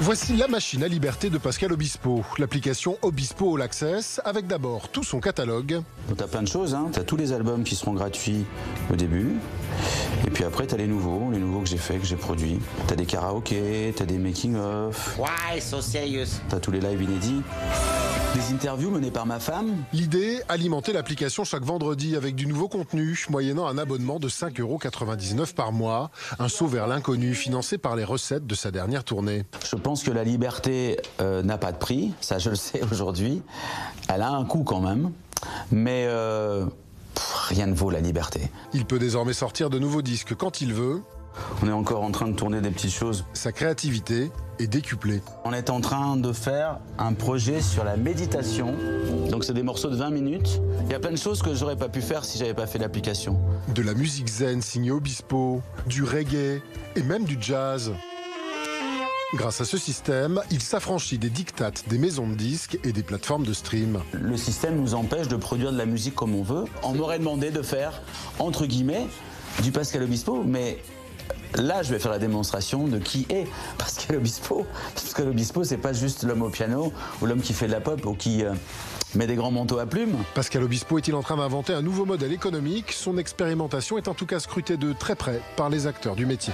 Voici la machine à liberté de Pascal Obispo, l'application Obispo All Access, avec d'abord tout son catalogue. Tu as plein de choses, hein. tu as tous les albums qui seront gratuits au début, et puis après tu as les nouveaux, les nouveaux que j'ai faits, que j'ai produits. Tu as des karaokés, tu as des making-of. Why so serious Tu as tous les lives inédits. Des interviews menées par ma femme. L'idée, alimenter l'application chaque vendredi avec du nouveau contenu, moyennant un abonnement de 5,99€ par mois. Un saut vers l'inconnu financé par les recettes de sa dernière tournée. Je pense que la liberté euh, n'a pas de prix, ça je le sais aujourd'hui. Elle a un coût quand même, mais euh, pff, rien ne vaut la liberté. Il peut désormais sortir de nouveaux disques quand il veut. On est encore en train de tourner des petites choses. Sa créativité est décuplée. On est en train de faire un projet sur la méditation. Donc c'est des morceaux de 20 minutes. Il y a plein de choses que j'aurais pas pu faire si j'avais pas fait l'application. De la musique zen signée Obispo, du reggae et même du jazz. Grâce à ce système, il s'affranchit des dictates des maisons de disques et des plateformes de stream. Le système nous empêche de produire de la musique comme on veut. On m'aurait demandé de faire, entre guillemets, du Pascal Obispo, mais là, je vais faire la démonstration de qui est Pascal Obispo. Pascal Obispo, c'est pas juste l'homme au piano ou l'homme qui fait de la pop ou qui euh, met des grands manteaux à plumes. Pascal Obispo est-il en train d'inventer un nouveau modèle économique? Son expérimentation est en tout cas scrutée de très près par les acteurs du métier.